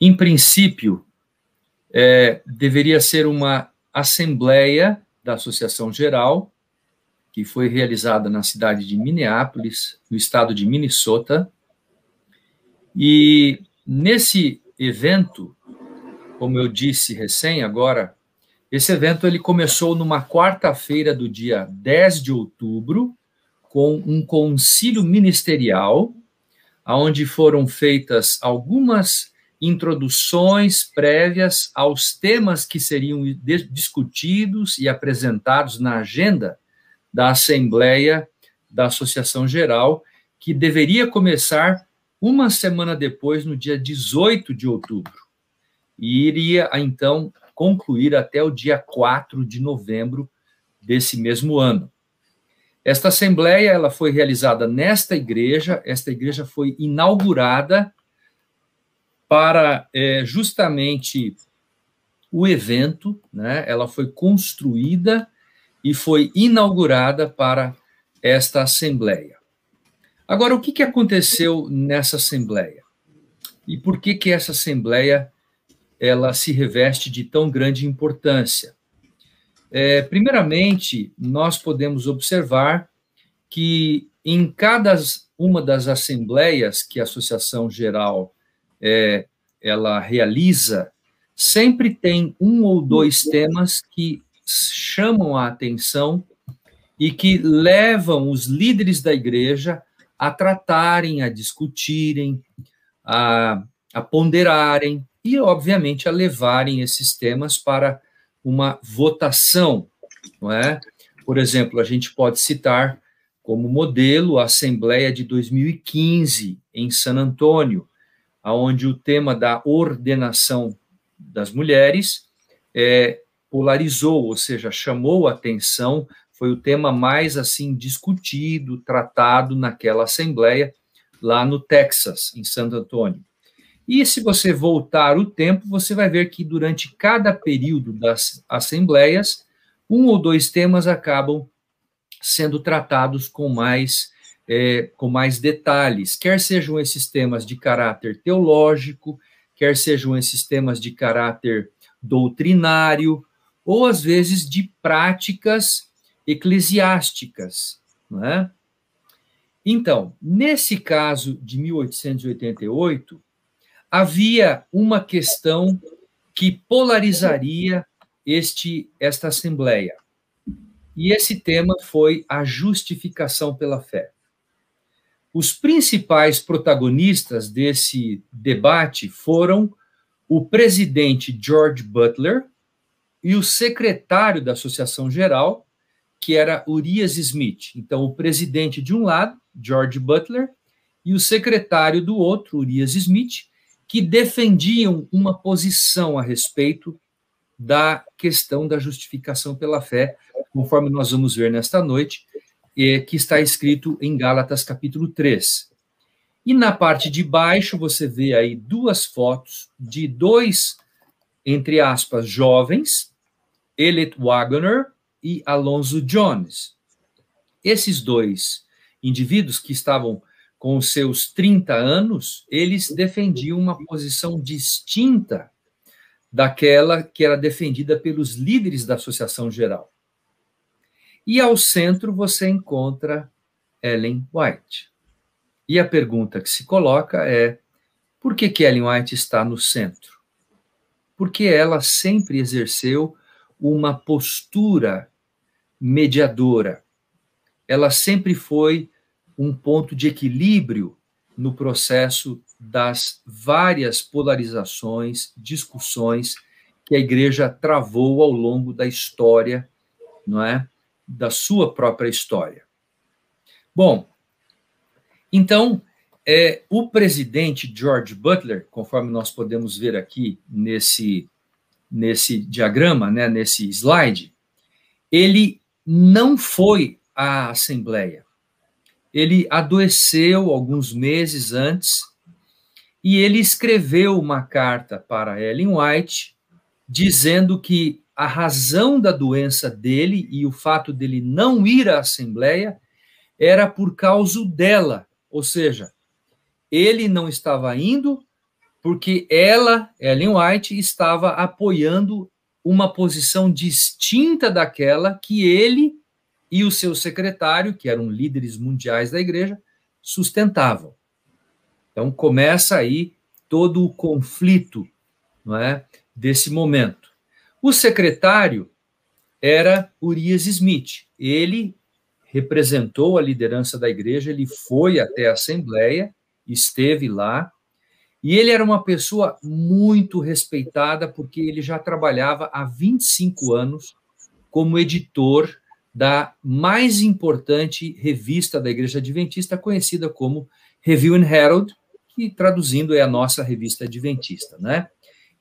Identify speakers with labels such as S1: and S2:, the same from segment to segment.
S1: em princípio, é, deveria ser uma assembleia da Associação Geral, que foi realizada na cidade de Minneapolis, no estado de Minnesota. E nesse evento, como eu disse recém agora, esse evento ele começou numa quarta-feira do dia 10 de outubro, com um concílio ministerial, onde foram feitas algumas introduções prévias aos temas que seriam discutidos e apresentados na agenda da Assembleia da Associação Geral, que deveria começar uma semana depois, no dia 18 de outubro, e iria então concluir até o dia 4 de novembro desse mesmo ano. Esta assembleia ela foi realizada nesta igreja, esta igreja foi inaugurada para é, justamente o evento, né? Ela foi construída e foi inaugurada para esta assembleia. Agora, o que, que aconteceu nessa assembleia? E por que que essa assembleia ela se reveste de tão grande importância? É, primeiramente, nós podemos observar que em cada uma das assembleias que a Associação Geral é, ela realiza, sempre tem um ou dois temas que chamam a atenção e que levam os líderes da igreja a tratarem, a discutirem, a, a ponderarem e, obviamente, a levarem esses temas para uma votação, não é? Por exemplo, a gente pode citar como modelo a Assembleia de 2015 em San Antônio, onde o tema da ordenação das mulheres é, polarizou, ou seja, chamou a atenção, foi o tema mais assim discutido, tratado naquela assembleia lá no Texas, em Santo Antônio. E se você voltar o tempo, você vai ver que durante cada período das assembleias, um ou dois temas acabam sendo tratados com mais é, com mais detalhes, quer sejam esses temas de caráter teológico, quer sejam esses temas de caráter doutrinário, ou às vezes de práticas eclesiásticas, é? Então, nesse caso de 1888, havia uma questão que polarizaria este esta assembleia. E esse tema foi a justificação pela fé. Os principais protagonistas desse debate foram o presidente George Butler e o secretário da Associação Geral, que era Urias Smith. Então, o presidente de um lado, George Butler, e o secretário do outro, Urias Smith, que defendiam uma posição a respeito da questão da justificação pela fé, conforme nós vamos ver nesta noite, é, que está escrito em Gálatas capítulo 3. E na parte de baixo você vê aí duas fotos de dois, entre aspas, jovens, Elliot Wagner e Alonso Jones. Esses dois indivíduos que estavam com seus 30 anos, eles defendiam uma posição distinta daquela que era defendida pelos líderes da Associação Geral. E ao centro você encontra Ellen White. E a pergunta que se coloca é: por que, que Ellen White está no centro? Porque ela sempre exerceu uma postura mediadora. Ela sempre foi um ponto de equilíbrio no processo das várias polarizações, discussões que a igreja travou ao longo da história, não é? Da sua própria história. Bom, então, é, o presidente George Butler, conforme nós podemos ver aqui nesse, nesse diagrama, né, nesse slide, ele não foi à Assembleia. Ele adoeceu alguns meses antes e ele escreveu uma carta para Ellen White dizendo que a razão da doença dele e o fato dele não ir à Assembleia era por causa dela, ou seja, ele não estava indo porque ela, Ellen White, estava apoiando uma posição distinta daquela que ele e o seu secretário, que eram líderes mundiais da igreja, sustentavam. Então começa aí todo o conflito, não é, desse momento. O secretário era Urias Smith. Ele representou a liderança da igreja, ele foi até a assembleia, esteve lá, e ele era uma pessoa muito respeitada porque ele já trabalhava há 25 anos como editor da mais importante revista da Igreja Adventista, conhecida como Review and Herald, que traduzindo é a nossa revista adventista, né?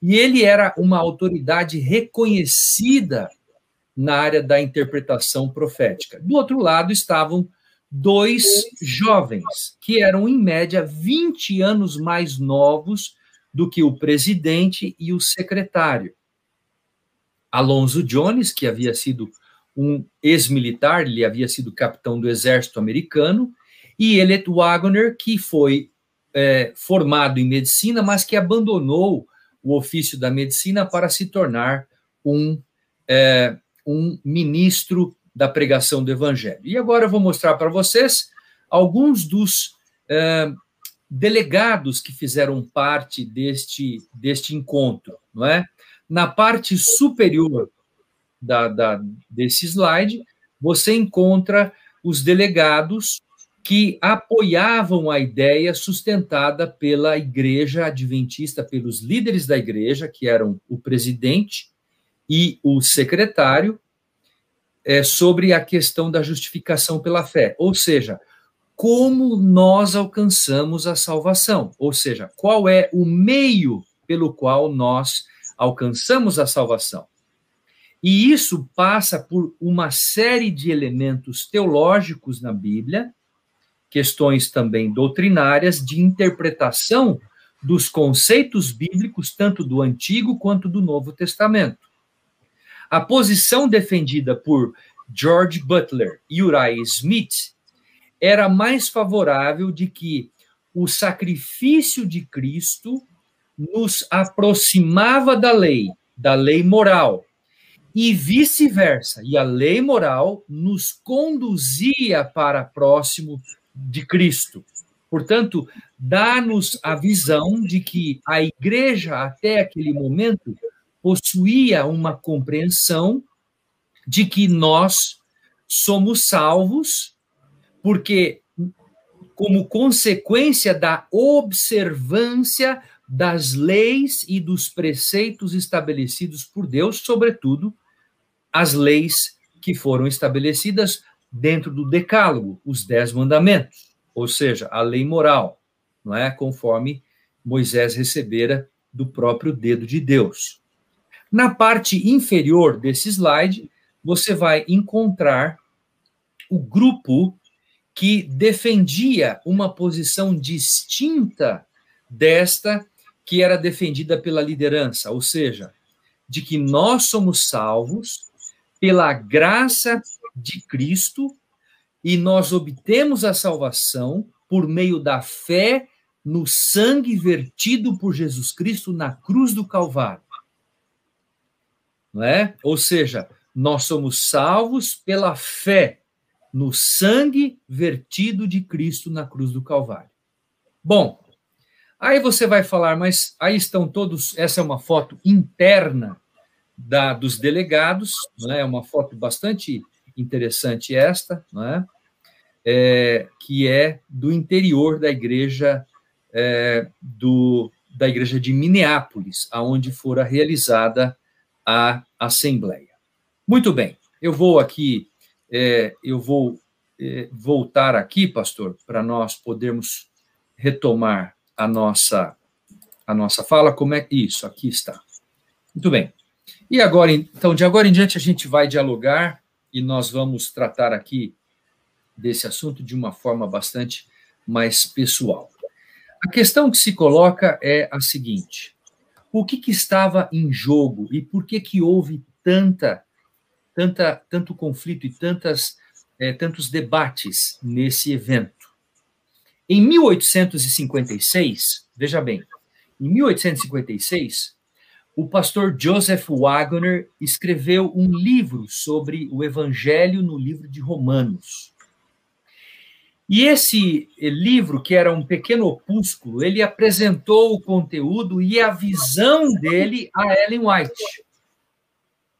S1: E ele era uma autoridade reconhecida na área da interpretação profética. Do outro lado estavam dois jovens, que eram, em média, 20 anos mais novos do que o presidente e o secretário. Alonso Jones, que havia sido um ex-militar, ele havia sido capitão do exército americano, e Elliot Wagner, que foi é, formado em medicina, mas que abandonou o ofício da medicina para se tornar um, é, um ministro da pregação do evangelho. E agora eu vou mostrar para vocês alguns dos é, delegados que fizeram parte deste, deste encontro, não é? Na parte superior da, da, desse slide, você encontra os delegados que apoiavam a ideia sustentada pela igreja adventista, pelos líderes da igreja, que eram o presidente e o secretário, é, sobre a questão da justificação pela fé. Ou seja, como nós alcançamos a salvação? Ou seja, qual é o meio pelo qual nós alcançamos a salvação? E isso passa por uma série de elementos teológicos na Bíblia questões também doutrinárias de interpretação dos conceitos bíblicos, tanto do Antigo quanto do Novo Testamento. A posição defendida por George Butler e Uriah Smith era mais favorável de que o sacrifício de Cristo nos aproximava da lei, da lei moral, e vice-versa. E a lei moral nos conduzia para próximo de Cristo. Portanto, dá-nos a visão de que a igreja, até aquele momento, possuía uma compreensão de que nós somos salvos, porque, como consequência da observância das leis e dos preceitos estabelecidos por Deus, sobretudo as leis que foram estabelecidas dentro do decálogo, os dez mandamentos, ou seja, a lei moral, não é? Conforme Moisés recebera do próprio dedo de Deus. Na parte inferior desse slide, você vai encontrar o grupo que defendia uma posição distinta desta que era defendida pela liderança, ou seja, de que nós somos salvos pela graça de Cristo e nós obtemos a salvação por meio da fé no sangue vertido por Jesus Cristo na cruz do Calvário. Não é? Ou seja, nós somos salvos pela fé no sangue vertido de Cristo na cruz do Calvário. Bom, aí você vai falar, mas aí estão todos. Essa é uma foto interna da, dos delegados, não é? Uma foto bastante interessante esta, não é? é que é do interior da igreja é, do, da igreja de Minneapolis, aonde fora realizada a assembleia. Muito bem, eu vou aqui, é, eu vou é, voltar aqui, pastor, para nós podermos retomar a nossa a nossa fala. Como é isso? Aqui está. Muito bem. E agora, então, de agora em diante a gente vai dialogar e nós vamos tratar aqui desse assunto de uma forma bastante mais pessoal. A questão que se coloca é a seguinte: o que, que estava em jogo e por que que houve tanta, tanta, tanto conflito e tantas, é, tantos debates nesse evento? Em 1856, veja bem, em 1856, o pastor Joseph Wagner escreveu um livro sobre o evangelho no livro de Romanos. E esse livro, que era um pequeno opúsculo, ele apresentou o conteúdo e a visão dele a Ellen White.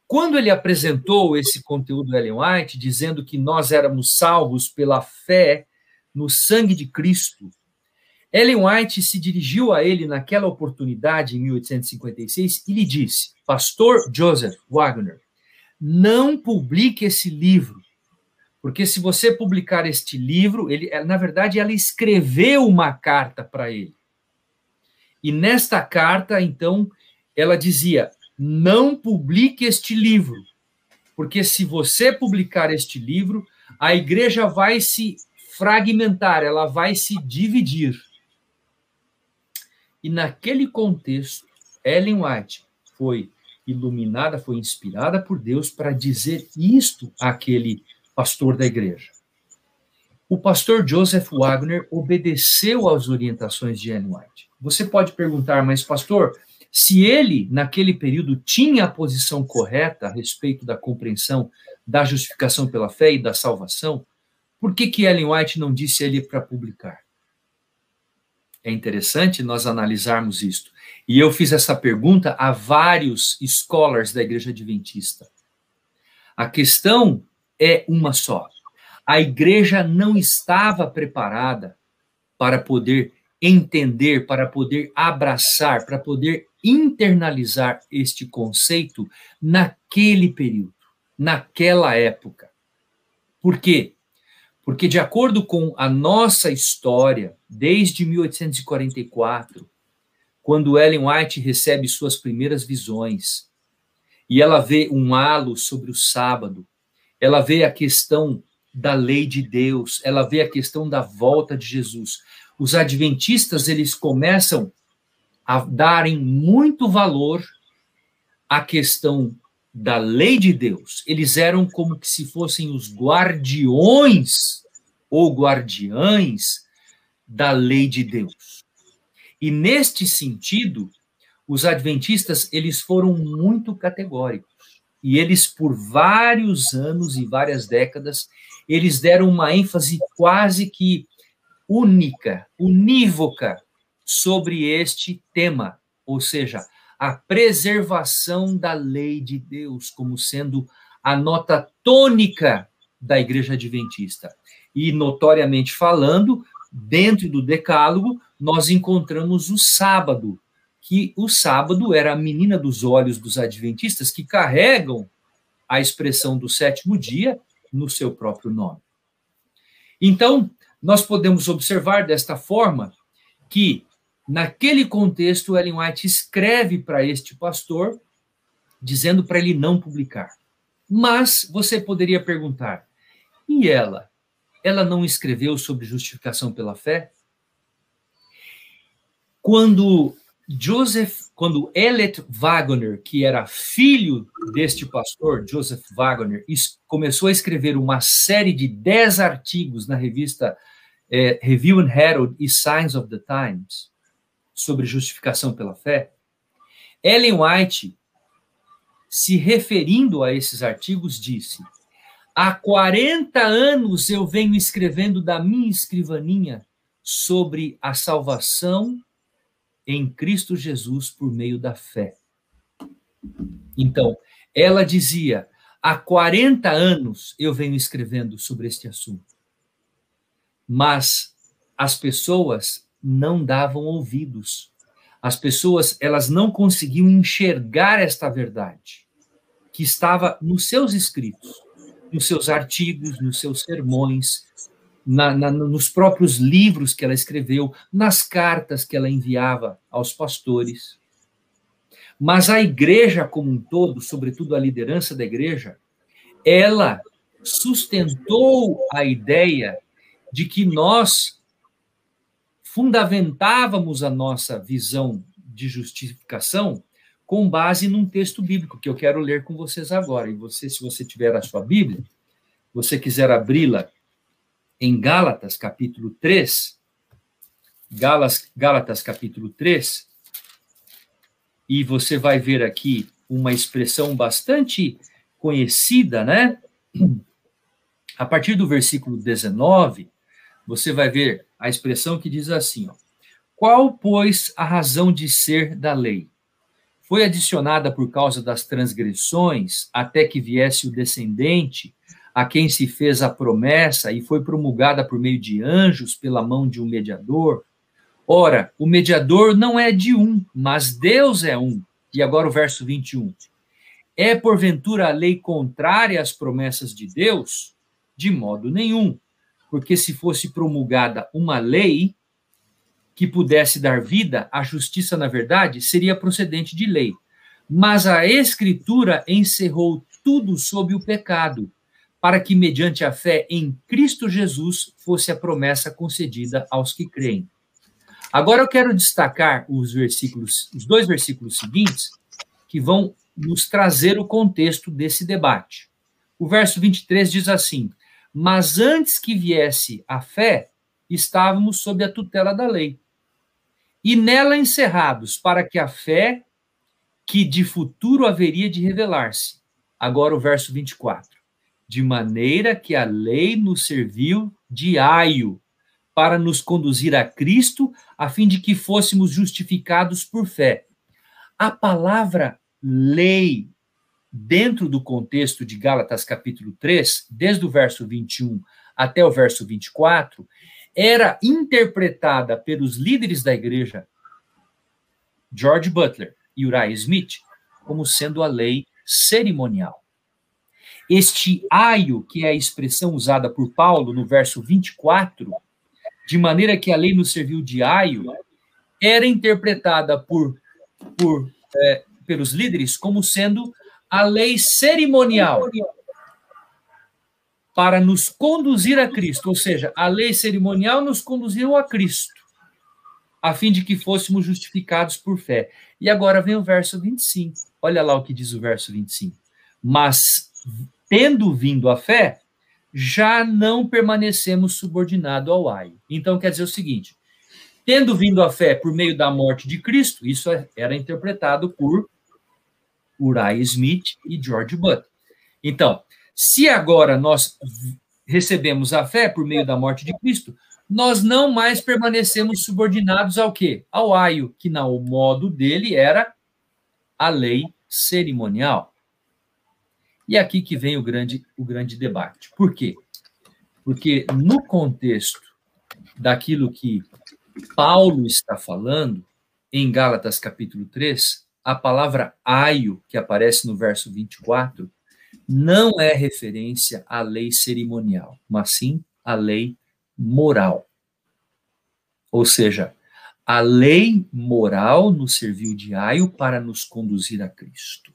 S1: Quando ele apresentou esse conteúdo a Ellen White, dizendo que nós éramos salvos pela fé no sangue de Cristo, Ellen White se dirigiu a ele naquela oportunidade, em 1856, e lhe disse: Pastor Joseph Wagner, não publique esse livro, porque se você publicar este livro, ele, na verdade, ela escreveu uma carta para ele. E nesta carta, então, ela dizia: não publique este livro, porque se você publicar este livro, a igreja vai se fragmentar, ela vai se dividir. E naquele contexto, Ellen White foi iluminada, foi inspirada por Deus para dizer isto àquele pastor da igreja. O pastor Joseph Wagner obedeceu às orientações de Ellen White. Você pode perguntar, mas pastor, se ele, naquele período, tinha a posição correta a respeito da compreensão da justificação pela fé e da salvação, por que, que Ellen White não disse ele para publicar? É interessante nós analisarmos isto. E eu fiz essa pergunta a vários scholars da Igreja Adventista. A questão é uma só. A igreja não estava preparada para poder entender, para poder abraçar, para poder internalizar este conceito naquele período, naquela época. Por quê? Porque, de acordo com a nossa história, desde 1844, quando Ellen White recebe suas primeiras visões, e ela vê um halo sobre o sábado, ela vê a questão da lei de Deus, ela vê a questão da volta de Jesus. Os adventistas, eles começam a darem muito valor à questão da lei de Deus. Eles eram como que se fossem os guardiões ou guardiães da lei de Deus. E neste sentido, os adventistas, eles foram muito categóricos. E eles por vários anos e várias décadas, eles deram uma ênfase quase que única, unívoca sobre este tema, ou seja, a preservação da lei de Deus como sendo a nota tônica da igreja adventista. E notoriamente falando, dentro do decálogo, nós encontramos o sábado, que o sábado era a menina dos olhos dos adventistas que carregam a expressão do sétimo dia no seu próprio nome. Então, nós podemos observar desta forma que Naquele contexto, Ellen White escreve para este pastor, dizendo para ele não publicar. Mas você poderia perguntar: e ela? Ela não escreveu sobre justificação pela fé? Quando Joseph, quando Elliot Wagner, que era filho deste pastor, Joseph Wagner, começou a escrever uma série de dez artigos na revista é, Review and Herald e Signs of the Times, sobre justificação pela fé, Ellen White, se referindo a esses artigos, disse: Há 40 anos eu venho escrevendo da minha escrivaninha sobre a salvação em Cristo Jesus por meio da fé. Então, ela dizia: há 40 anos eu venho escrevendo sobre este assunto. Mas as pessoas não davam ouvidos. As pessoas, elas não conseguiam enxergar esta verdade que estava nos seus escritos, nos seus artigos, nos seus sermões, na, na, nos próprios livros que ela escreveu, nas cartas que ela enviava aos pastores. Mas a igreja como um todo, sobretudo a liderança da igreja, ela sustentou a ideia de que nós fundamentávamos a nossa visão de justificação com base num texto bíblico que eu quero ler com vocês agora. E você, se você tiver a sua Bíblia, você quiser abri-la em Gálatas, capítulo 3, Gálatas, Gálatas, capítulo 3, e você vai ver aqui uma expressão bastante conhecida, né? A partir do versículo 19, você vai ver a expressão que diz assim: ó, Qual, pois, a razão de ser da lei? Foi adicionada por causa das transgressões, até que viesse o descendente, a quem se fez a promessa e foi promulgada por meio de anjos pela mão de um mediador? Ora, o mediador não é de um, mas Deus é um. E agora o verso 21. É porventura a lei contrária às promessas de Deus? De modo nenhum. Porque se fosse promulgada uma lei que pudesse dar vida, a justiça, na verdade, seria procedente de lei. Mas a Escritura encerrou tudo sob o pecado, para que, mediante a fé em Cristo Jesus, fosse a promessa concedida aos que creem. Agora eu quero destacar os versículos, os dois versículos seguintes, que vão nos trazer o contexto desse debate. O verso 23 diz assim: Mas antes que viesse a fé, estávamos sob a tutela da lei. E nela encerrados, para que a fé que de futuro haveria de revelar-se. Agora o verso 24. De maneira que a lei nos serviu de aio para nos conduzir a Cristo, a fim de que fôssemos justificados por fé. A palavra lei, dentro do contexto de Gálatas capítulo 3, desde o verso 21 até o verso 24, era interpretada pelos líderes da igreja, George Butler e Uriah Smith, como sendo a lei cerimonial. Este aio, que é a expressão usada por Paulo no verso 24, de maneira que a lei nos serviu de aio, era interpretada por, por é, pelos líderes como sendo a lei cerimonial para nos conduzir a Cristo, ou seja, a lei cerimonial nos conduziu a Cristo, a fim de que fôssemos justificados por fé. E agora vem o verso 25. Olha lá o que diz o verso 25. Mas tendo vindo a fé, já não permanecemos subordinados ao aio. Então quer dizer o seguinte: tendo vindo a fé por meio da morte de Cristo, isso era interpretado por Uriah Smith e George Butt. Então, se agora nós recebemos a fé por meio da morte de Cristo, nós não mais permanecemos subordinados ao quê? Ao aio, que no modo dele era a lei cerimonial. E é aqui que vem o grande, o grande debate. Por quê? Porque no contexto daquilo que Paulo está falando, em Gálatas capítulo 3, a palavra aio, que aparece no verso 24, não é referência à lei cerimonial, mas sim à lei moral. Ou seja, a lei moral nos serviu de aio para nos conduzir a Cristo.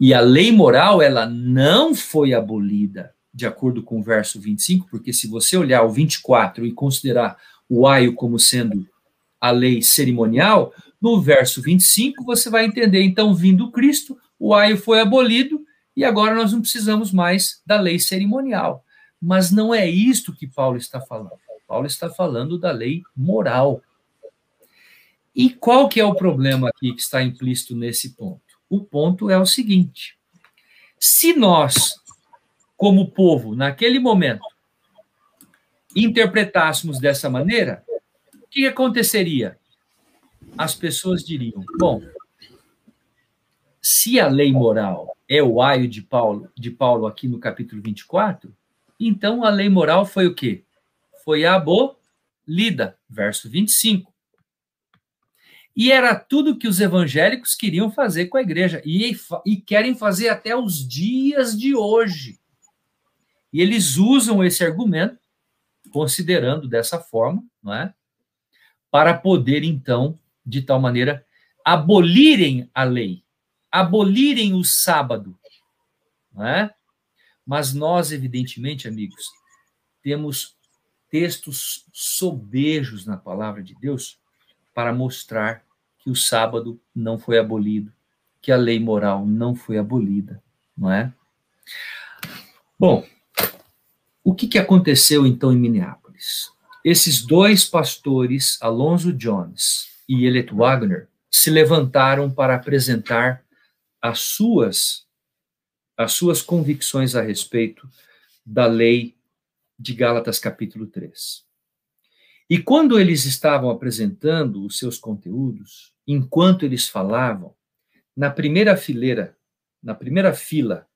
S1: E a lei moral, ela não foi abolida, de acordo com o verso 25, porque se você olhar o 24 e considerar o aio como sendo a lei cerimonial, no verso 25 você vai entender, então, vindo Cristo, o aio foi abolido e agora nós não precisamos mais da lei cerimonial. Mas não é isto que Paulo está falando. Paulo está falando da lei moral. E qual que é o problema aqui que está implícito nesse ponto? O ponto é o seguinte: se nós, como povo, naquele momento, interpretássemos dessa maneira, o que aconteceria? As pessoas diriam: bom, se a lei moral é o aio de Paulo, de Paulo aqui no capítulo 24, então a lei moral foi o quê? Foi abolida, verso 25. E era tudo que os evangélicos queriam fazer com a igreja e, e querem fazer até os dias de hoje. E eles usam esse argumento, considerando dessa forma, não é? Para poder, então, de tal maneira, abolirem a lei, abolirem o sábado, não é? Mas nós, evidentemente, amigos, temos textos sobejos na palavra de Deus para mostrar que o sábado não foi abolido, que a lei moral não foi abolida, não é? Bom, o que, que aconteceu então em Minneapolis? Esses dois pastores, Alonso Jones e Elliot Wagner, se levantaram para apresentar as suas as suas convicções a respeito da lei de Gálatas capítulo 3. E quando eles estavam apresentando os seus conteúdos, enquanto eles falavam, na primeira fileira, na primeira fila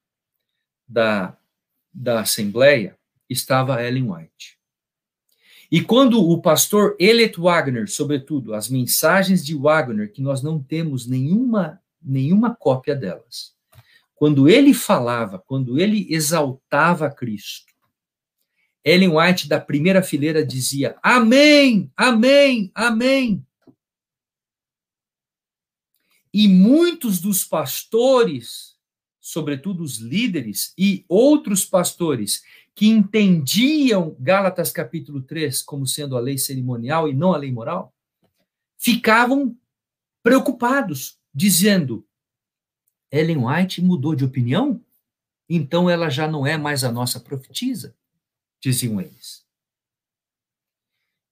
S1: da, da assembleia, estava Ellen White. E quando o pastor Elliot Wagner, sobretudo, as mensagens de Wagner, que nós não temos nenhuma, nenhuma cópia delas, quando ele falava, quando ele exaltava Cristo, Ellen White, da primeira fileira, dizia: Amém, Amém, Amém. E muitos dos pastores, sobretudo os líderes e outros pastores, que entendiam Gálatas capítulo 3 como sendo a lei cerimonial e não a lei moral, ficavam preocupados, dizendo: Ellen White mudou de opinião? Então ela já não é mais a nossa profetisa, diziam eles.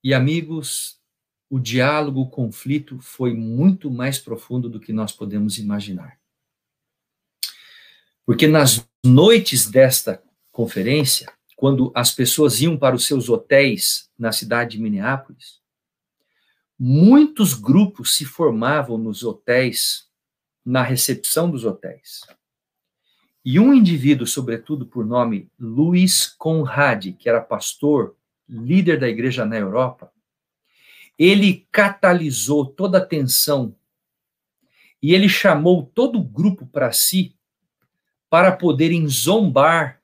S1: E amigos, o diálogo, o conflito foi muito mais profundo do que nós podemos imaginar. Porque nas noites desta conferência, quando as pessoas iam para os seus hotéis na cidade de Minneapolis, muitos grupos se formavam nos hotéis, na recepção dos hotéis. E um indivíduo, sobretudo por nome Luiz Conrad, que era pastor, líder da igreja na Europa, ele catalisou toda a tensão e ele chamou todo o grupo para si para poderem zombar,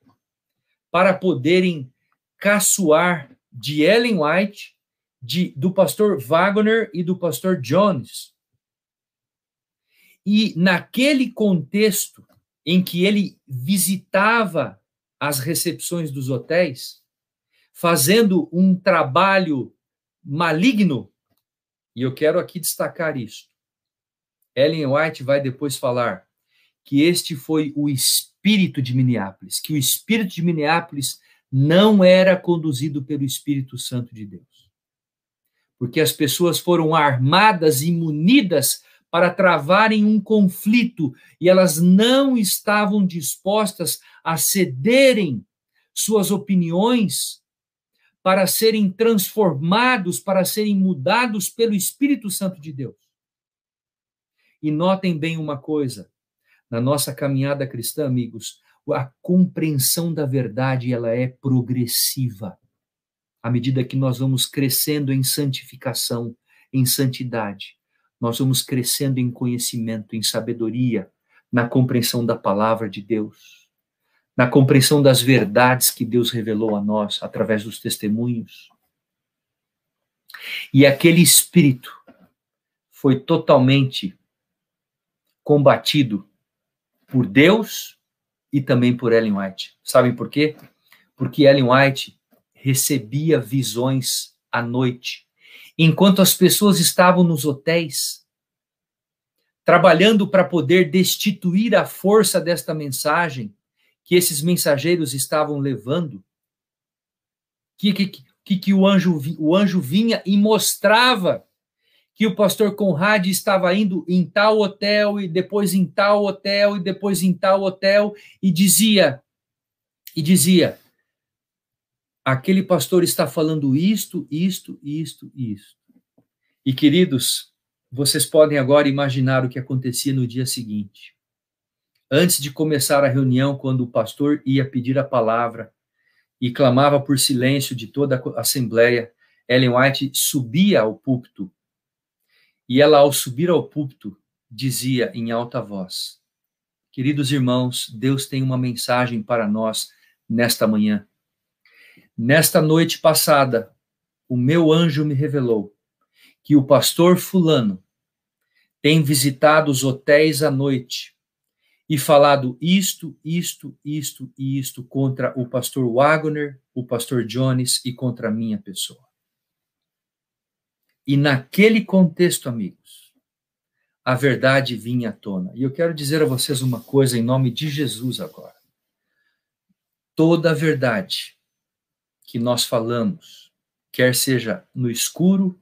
S1: para poderem caçoar de Ellen White, de, do pastor Wagner e do pastor Jones. E naquele contexto em que ele visitava as recepções dos hotéis, fazendo um trabalho maligno, e eu quero aqui destacar isso. Ellen White vai depois falar que este foi o espírito de Minneapolis, que o espírito de Minneapolis não era conduzido pelo Espírito Santo de Deus. Porque as pessoas foram armadas e munidas para travarem um conflito e elas não estavam dispostas a cederem suas opiniões para serem transformados, para serem mudados pelo Espírito Santo de Deus. E notem bem uma coisa: na nossa caminhada cristã, amigos, a compreensão da verdade ela é progressiva. À medida que nós vamos crescendo em santificação, em santidade, nós vamos crescendo em conhecimento, em sabedoria, na compreensão da palavra de Deus, na compreensão das verdades que Deus revelou a nós através dos testemunhos. E aquele espírito foi totalmente combatido por Deus e também por Ellen White. Sabem por quê? Porque Ellen White recebia visões à noite, enquanto as pessoas estavam nos hotéis, trabalhando para poder destituir a força desta mensagem que esses mensageiros estavam levando. Que, que, que, que o, anjo, o anjo vinha e mostrava que o pastor Conrad estava indo em tal hotel e depois em tal hotel e depois em tal hotel e dizia e dizia aquele pastor está falando isto, isto, isto, isto. E queridos, vocês podem agora imaginar o que acontecia no dia seguinte. Antes de começar a reunião, quando o pastor ia pedir a palavra e clamava por silêncio de toda a assembleia, Ellen White subia ao púlpito e ela, ao subir ao púlpito, dizia em alta voz: Queridos irmãos, Deus tem uma mensagem para nós nesta manhã. Nesta noite passada, o meu anjo me revelou que o pastor Fulano tem visitado os hotéis à noite e falado isto, isto, isto e isto contra o pastor Wagner, o pastor Jones e contra a minha pessoa. E naquele contexto, amigos, a verdade vinha à tona. E eu quero dizer a vocês uma coisa em nome de Jesus agora. Toda a verdade que nós falamos, quer seja no escuro,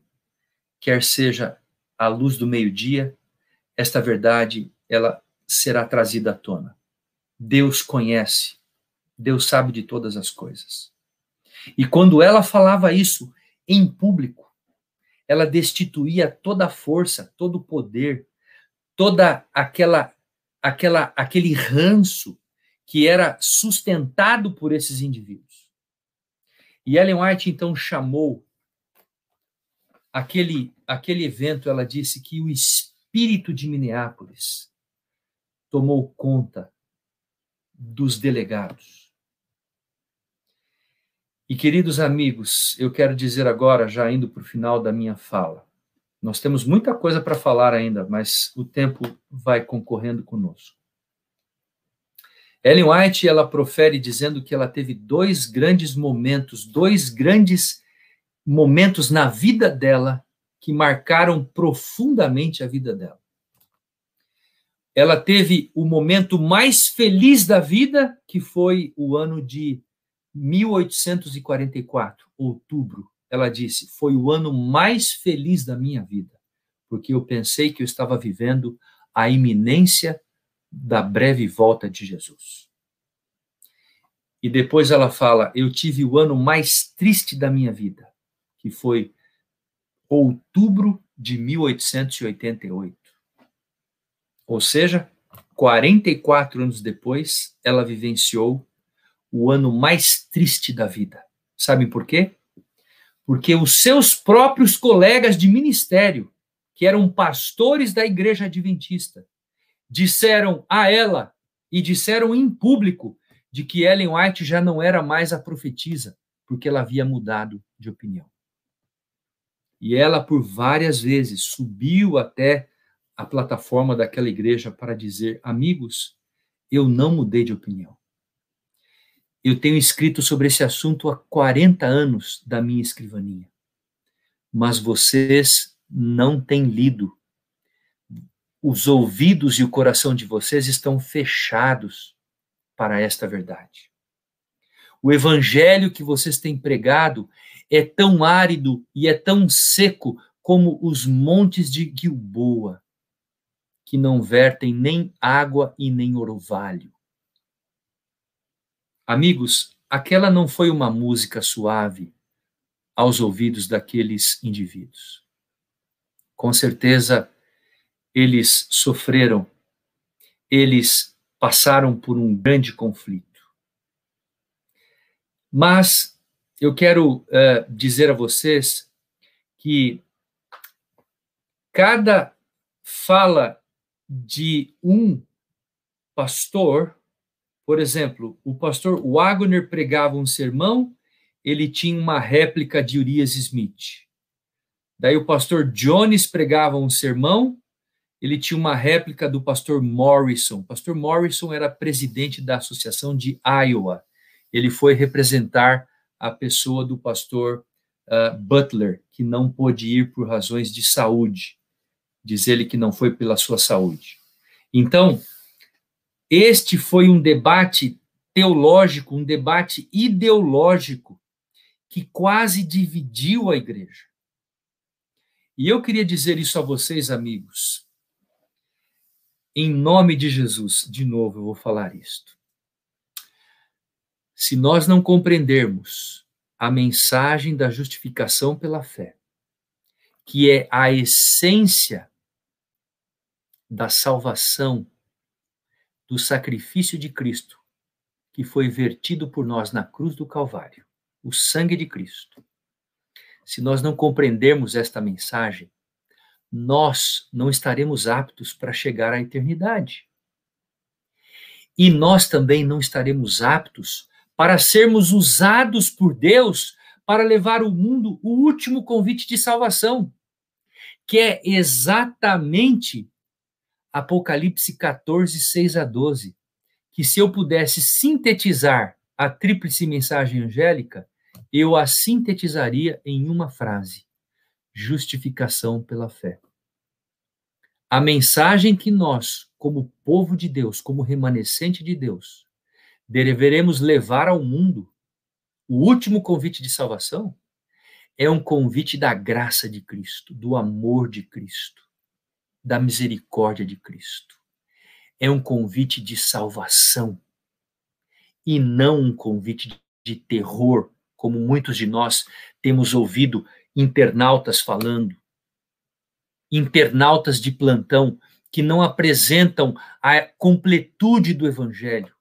S1: quer seja à luz do meio-dia, esta verdade ela será trazida à tona. Deus conhece, Deus sabe de todas as coisas. E quando ela falava isso em público, ela destituía toda a força, todo o poder, toda aquela aquela aquele ranço que era sustentado por esses indivíduos. E Ellen White então chamou aquele aquele evento, ela disse que o espírito de Minneapolis tomou conta dos delegados. E queridos amigos, eu quero dizer agora, já indo para o final da minha fala, nós temos muita coisa para falar ainda, mas o tempo vai concorrendo conosco. Ellen White, ela profere dizendo que ela teve dois grandes momentos, dois grandes momentos na vida dela que marcaram profundamente a vida dela. Ela teve o momento mais feliz da vida, que foi o ano de 1844, outubro. Ela disse: Foi o ano mais feliz da minha vida, porque eu pensei que eu estava vivendo a iminência da breve volta de Jesus. E depois ela fala: Eu tive o ano mais triste da minha vida, que foi outubro de 1888. Ou seja, 44 anos depois, ela vivenciou o ano mais triste da vida. Sabe por quê? Porque os seus próprios colegas de ministério, que eram pastores da igreja adventista, disseram a ela e disseram em público de que Ellen White já não era mais a profetisa, porque ela havia mudado de opinião. E ela, por várias vezes, subiu até a plataforma daquela igreja para dizer: amigos, eu não mudei de opinião. Eu tenho escrito sobre esse assunto há 40 anos da minha escrivaninha. Mas vocês não têm lido. Os ouvidos e o coração de vocês estão fechados para esta verdade. O evangelho que vocês têm pregado é tão árido e é tão seco como os montes de Gilboa, que não vertem nem água e nem orvalho. Amigos, aquela não foi uma música suave aos ouvidos daqueles indivíduos. Com certeza, eles sofreram, eles passaram por um grande conflito. Mas eu quero uh, dizer a vocês que cada fala de um pastor, por exemplo, o pastor Wagner pregava um sermão, ele tinha uma réplica de Urias Smith. Daí o pastor Jones pregava um sermão, ele tinha uma réplica do pastor Morrison. O pastor Morrison era presidente da Associação de Iowa. Ele foi representar a pessoa do pastor uh, Butler, que não pôde ir por razões de saúde. Diz ele que não foi pela sua saúde. Então, este foi um debate teológico, um debate ideológico que quase dividiu a igreja. E eu queria dizer isso a vocês, amigos. Em nome de Jesus, de novo eu vou falar isto. Se nós não compreendermos a mensagem da justificação pela fé, que é a essência da salvação, do sacrifício de Cristo, que foi vertido por nós na cruz do Calvário, o sangue de Cristo. Se nós não compreendermos esta mensagem, nós não estaremos aptos para chegar à eternidade. E nós também não estaremos aptos para sermos usados por Deus para levar ao mundo o último convite de salvação, que é exatamente Apocalipse 14, 6 a 12, que se eu pudesse sintetizar a tríplice mensagem angélica, eu a sintetizaria em uma frase: justificação pela fé. A mensagem que nós, como povo de Deus, como remanescente de Deus, deveremos levar ao mundo, o último convite de salvação, é um convite da graça de Cristo, do amor de Cristo. Da misericórdia de Cristo. É um convite de salvação e não um convite de terror, como muitos de nós temos ouvido internautas falando. Internautas de plantão que não apresentam a completude do evangelho,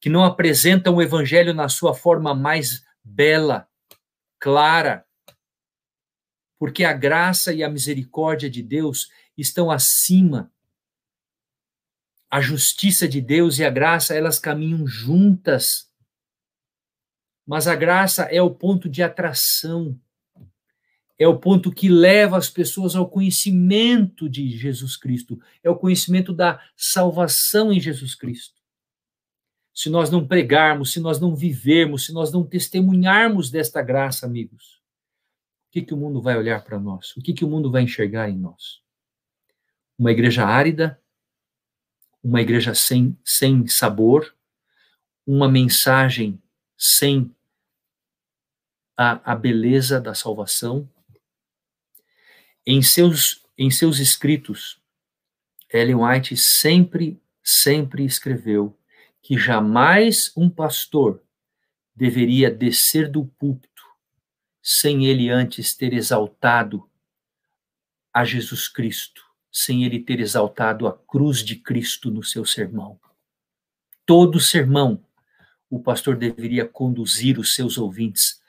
S1: que não apresentam o evangelho na sua forma mais bela, clara, porque a graça e a misericórdia de Deus estão acima. A justiça de Deus e a graça, elas caminham juntas. Mas a graça é o ponto de atração, é o ponto que leva as pessoas ao conhecimento de Jesus Cristo, é o conhecimento da salvação em Jesus Cristo. Se nós não pregarmos, se nós não vivermos, se nós não testemunharmos desta graça, amigos, o que, que o mundo vai olhar para nós? O que, que o mundo vai enxergar em nós? Uma igreja árida, uma igreja sem, sem sabor, uma mensagem sem a, a beleza da salvação. Em seus, em seus escritos, Ellen White sempre, sempre escreveu que jamais um pastor deveria descer do púlpito sem ele antes ter exaltado a Jesus Cristo, sem ele ter exaltado a cruz de Cristo no seu sermão. Todo sermão, o pastor deveria conduzir os seus ouvintes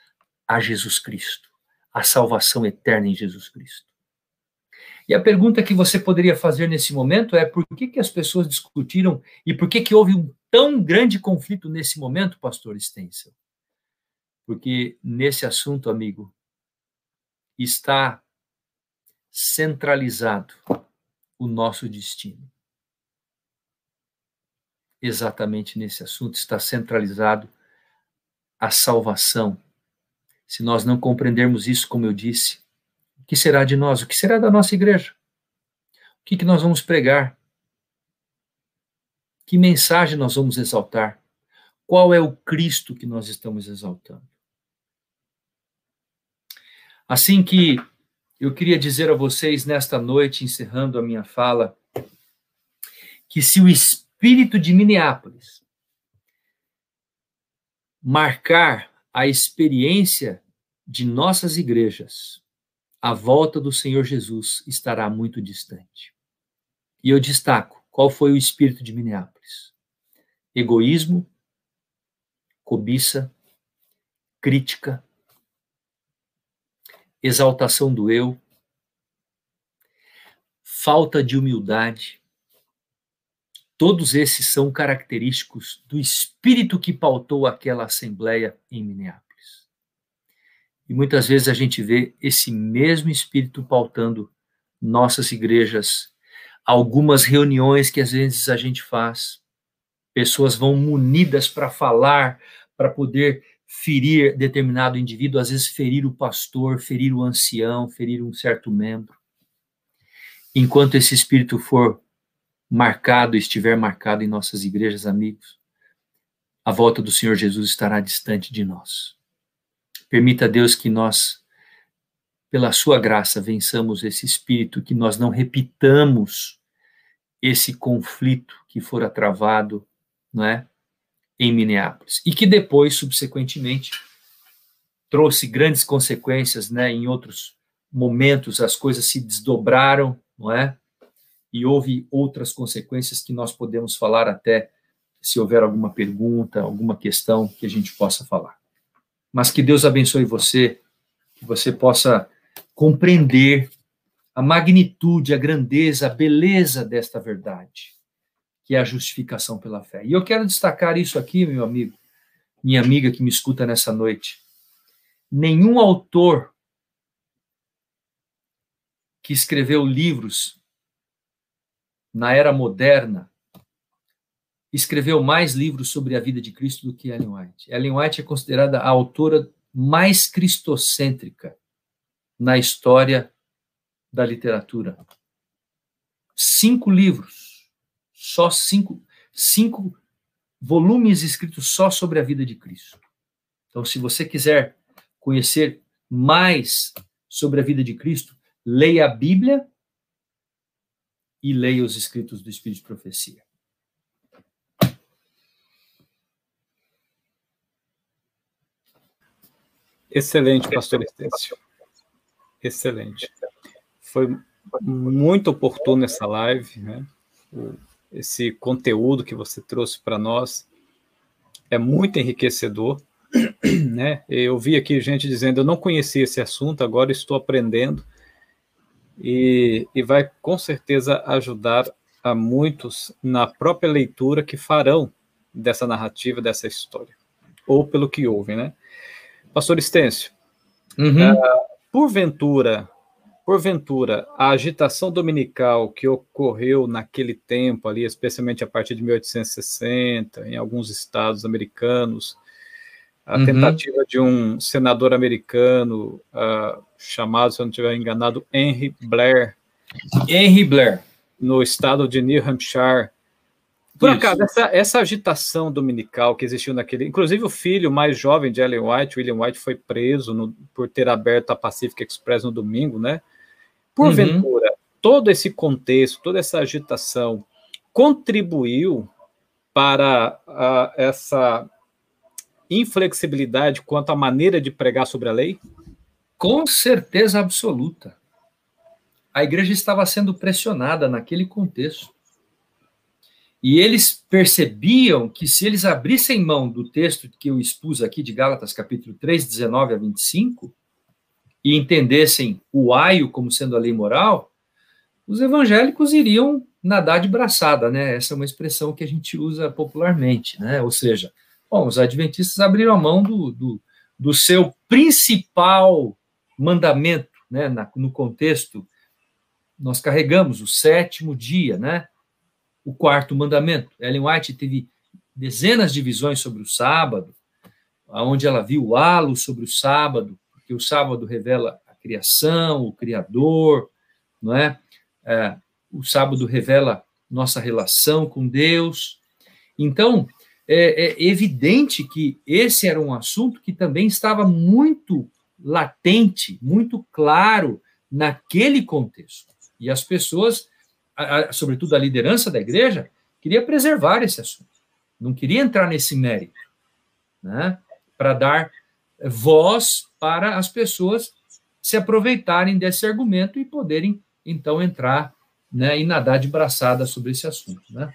S1: a Jesus Cristo, a salvação eterna em Jesus Cristo. E a pergunta que você poderia fazer nesse momento é por que, que as pessoas discutiram e por que, que houve um tão grande conflito nesse momento, pastor Stencil? Porque nesse assunto, amigo, está centralizado o nosso destino. Exatamente nesse assunto está centralizado a salvação. Se nós não compreendermos isso, como eu disse, o que será de nós? O que será da nossa igreja? O que, que nós vamos pregar? Que mensagem nós vamos exaltar? Qual é o Cristo que nós estamos exaltando? Assim que eu queria dizer a vocês nesta noite, encerrando a minha fala, que se o espírito de Minneapolis marcar a experiência de nossas igrejas, a volta do Senhor Jesus estará muito distante. E eu destaco qual foi o espírito de Minneapolis: egoísmo, cobiça, crítica, exaltação do eu, falta de humildade. Todos esses são característicos do espírito que pautou aquela assembleia em Minneapolis. E muitas vezes a gente vê esse mesmo espírito pautando nossas igrejas, algumas reuniões que às vezes a gente faz, pessoas vão munidas para falar, para poder ferir determinado indivíduo, às vezes ferir o pastor, ferir o ancião, ferir um certo membro. Enquanto esse espírito for marcado, estiver marcado em nossas igrejas, amigos, a volta do Senhor Jesus estará distante de nós. Permita a Deus que nós, pela sua graça, vençamos esse espírito, que nós não repitamos esse conflito que fora travado, não é? Em Minneapolis, e que depois, subsequentemente, trouxe grandes consequências, né? Em outros momentos as coisas se desdobraram, não é? E houve outras consequências que nós podemos falar até se houver alguma pergunta, alguma questão que a gente possa falar. Mas que Deus abençoe você, que você possa compreender a magnitude, a grandeza, a beleza desta verdade que é a justificação pela fé. E eu quero destacar isso aqui, meu amigo, minha amiga que me escuta nessa noite. Nenhum autor que escreveu livros na era moderna escreveu mais livros sobre a vida de Cristo do que Ellen White. Ellen White é considerada a autora mais cristocêntrica na história da literatura. Cinco livros só cinco, cinco volumes escritos só sobre a vida de Cristo. Então, se você quiser conhecer mais sobre a vida de Cristo, leia a Bíblia e leia os escritos do Espírito de Profecia.
S2: Excelente, pastor Estêncio. Excelente. Foi muito oportuno essa live, né? Esse conteúdo que você trouxe para nós é muito enriquecedor, né? Eu vi aqui gente dizendo, eu não conhecia esse assunto, agora estou aprendendo e, e vai com certeza ajudar a muitos na própria leitura que farão dessa narrativa, dessa história, ou pelo que ouvem, né? Pastor Estêncio, uhum. uh, porventura, porventura, a agitação dominical que ocorreu naquele tempo ali, especialmente a partir de 1860, em alguns estados americanos, a uhum. tentativa de um senador americano uh, chamado, se eu não estiver enganado, Henry Blair.
S1: Henry Blair.
S2: No estado de New Hampshire, por Isso. acaso, essa, essa agitação dominical que existiu naquele. Inclusive, o filho mais jovem de Ellen White, William White, foi preso no, por ter aberto a Pacific Express no domingo, né? Porventura, uhum. todo esse contexto, toda essa agitação contribuiu para uh, essa inflexibilidade quanto à maneira de pregar sobre a lei?
S1: Com certeza absoluta. A igreja estava sendo pressionada naquele contexto. E eles percebiam que se eles abrissem mão do texto que eu expus aqui de Gálatas, capítulo 3, 19 a 25, e entendessem o aio como sendo a lei moral, os evangélicos iriam nadar de braçada, né? Essa é uma expressão que a gente usa popularmente, né? Ou seja, bom, os adventistas abriram a mão do, do, do seu principal mandamento, né? Na, no contexto, nós carregamos o sétimo dia, né? O quarto mandamento. Ellen White teve dezenas de visões sobre o sábado, onde ela viu o halo sobre o sábado, porque o sábado revela a criação, o Criador, não é? é o sábado revela nossa relação com Deus. Então, é, é evidente que esse era um assunto que também estava muito latente, muito claro naquele contexto. E as pessoas a, a, sobretudo a liderança da igreja, queria preservar esse assunto, não queria entrar nesse mérito, né, para dar voz para as pessoas se aproveitarem desse argumento e poderem, então, entrar né, e nadar de braçada sobre esse assunto. Né?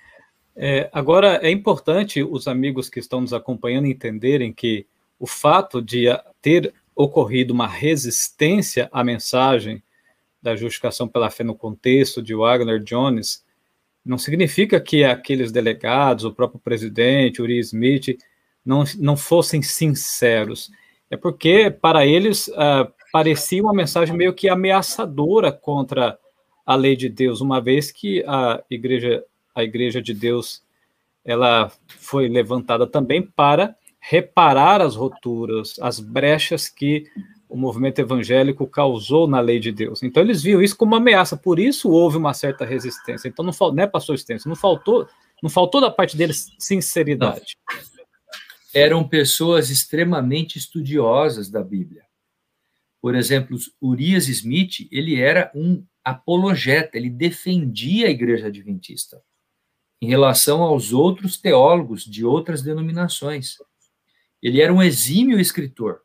S2: É, agora, é importante os amigos que estão nos acompanhando entenderem que o fato de ter ocorrido uma resistência à mensagem da justificação pela fé no contexto de Wagner Jones, não significa que aqueles delegados, o próprio presidente, Uri Smith, não, não fossem sinceros. É porque, para eles, uh, parecia uma mensagem meio que ameaçadora contra a lei de Deus, uma vez que a igreja, a igreja de Deus ela foi levantada também para reparar as roturas, as brechas que o movimento evangélico causou na lei de Deus. Então eles viam isso como uma ameaça, por isso houve uma certa resistência. Então não né, pastor Stêncio, não faltou, não faltou da parte deles sinceridade. Não.
S1: Eram pessoas extremamente estudiosas da Bíblia. Por exemplo, Urias Smith, ele era um apologeta, ele defendia a igreja adventista em relação aos outros teólogos de outras denominações. Ele era um exímio escritor.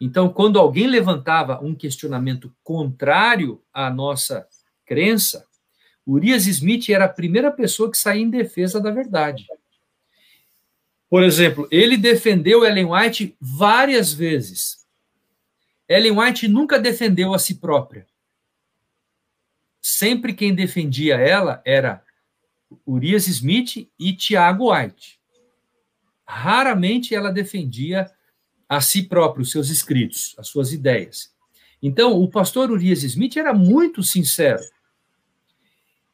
S1: Então, quando alguém levantava um questionamento contrário à nossa crença, Urias Smith era a primeira pessoa que saía em defesa da verdade. Por exemplo, ele defendeu Ellen White várias vezes. Ellen White nunca defendeu a si própria. Sempre quem defendia ela era Urias Smith e Tiago White. Raramente ela defendia a si próprio, os seus escritos, as suas ideias. Então, o pastor Urias Smith era muito sincero.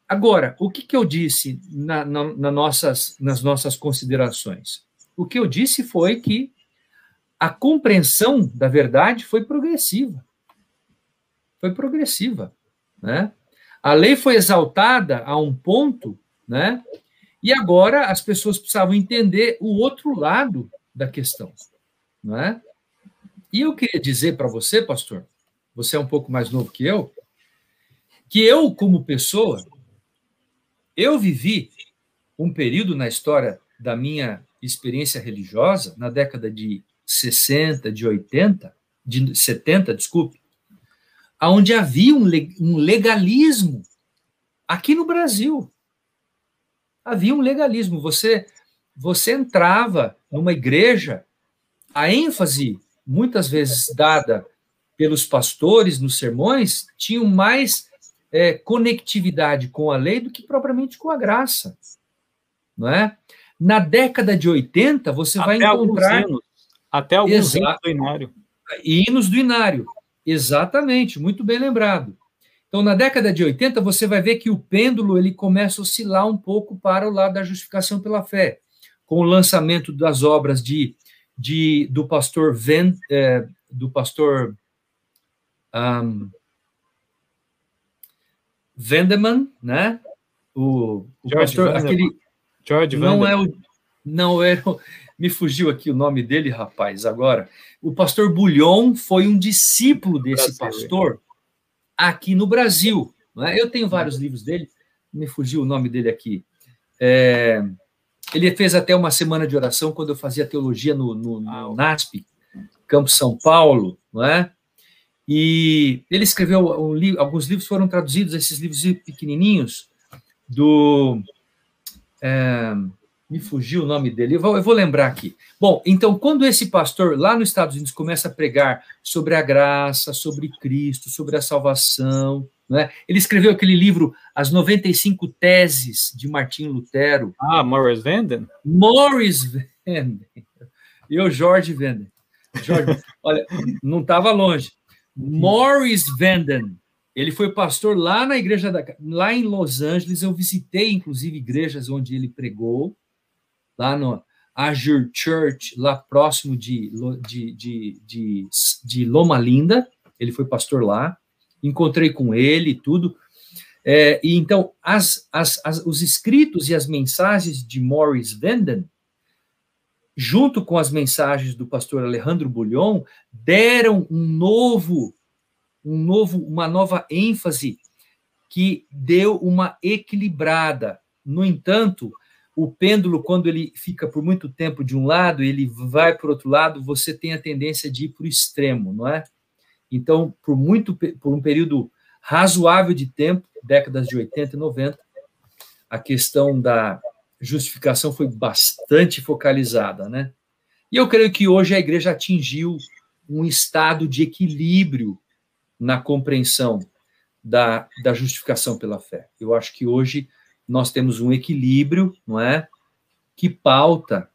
S1: Agora, o que, que eu disse na, na, na nossas, nas nossas considerações? O que eu disse foi que a compreensão da verdade foi progressiva. Foi progressiva. Né? A lei foi exaltada a um ponto, né? e agora as pessoas precisavam entender o outro lado da questão não é? E eu queria dizer para você, pastor, você é um pouco mais novo que eu, que eu, como pessoa, eu vivi um período na história da minha experiência religiosa, na década de 60, de 80, de 70, desculpe, onde havia um legalismo aqui no Brasil. Havia um legalismo. Você, você entrava numa igreja, a ênfase, muitas vezes dada pelos pastores nos sermões, tinham mais é, conectividade com a lei do que propriamente com a graça. Não é? Na década de 80, você
S2: até
S1: vai encontrar.
S2: Alguns hinos, até alguns hinos do Inário.
S1: Hinos do Inário. Exatamente, muito bem lembrado. Então, na década de 80, você vai ver que o pêndulo ele começa a oscilar um pouco para o lado da justificação pela fé, com o lançamento das obras de, de do pastor Ven, é, do pastor um, Vendeman, né? O, o George pastor, Vanderman. aquele George não Vanderman. é o não era é me fugiu aqui o nome dele, rapaz, agora. O pastor Bulhon foi um discípulo desse pastor aqui no Brasil. É? Eu tenho vários livros dele, me fugiu o nome dele aqui. É, ele fez até uma semana de oração quando eu fazia teologia no, no, no ah, NASP, Campo São Paulo, não é? E ele escreveu um li alguns livros foram traduzidos, esses livros pequenininhos, do. É, me fugiu o nome dele, eu vou, eu vou, lembrar aqui. Bom, então, quando esse pastor lá nos Estados Unidos começa a pregar sobre a graça, sobre Cristo, sobre a salvação, né? ele escreveu aquele livro, As 95 Teses de Martim Lutero.
S2: Ah, Morris Vanden?
S1: Morris Vanden. Eu, Jorge Vanden. Jorge, olha, não estava longe. Morris Vanden. Ele foi pastor lá na igreja da, lá em Los Angeles. Eu visitei, inclusive, igrejas onde ele pregou lá no Azure Church, lá próximo de, de, de, de, de Loma Linda. Ele foi pastor lá. Encontrei com ele e tudo. É, e então, as, as, as, os escritos e as mensagens de Morris Venden, junto com as mensagens do pastor Alejandro Bulhon, deram um novo, um novo, uma nova ênfase que deu uma equilibrada. No entanto, o pêndulo, quando ele fica por muito tempo de um lado, ele vai para o outro lado, você tem a tendência de ir para o extremo, não é? Então, por muito por um período razoável de tempo, décadas de 80 e 90, a questão da justificação foi bastante focalizada, né? E eu creio que hoje a igreja atingiu um estado de equilíbrio na compreensão da, da justificação pela fé. Eu acho que hoje nós temos um equilíbrio, não é? Que pauta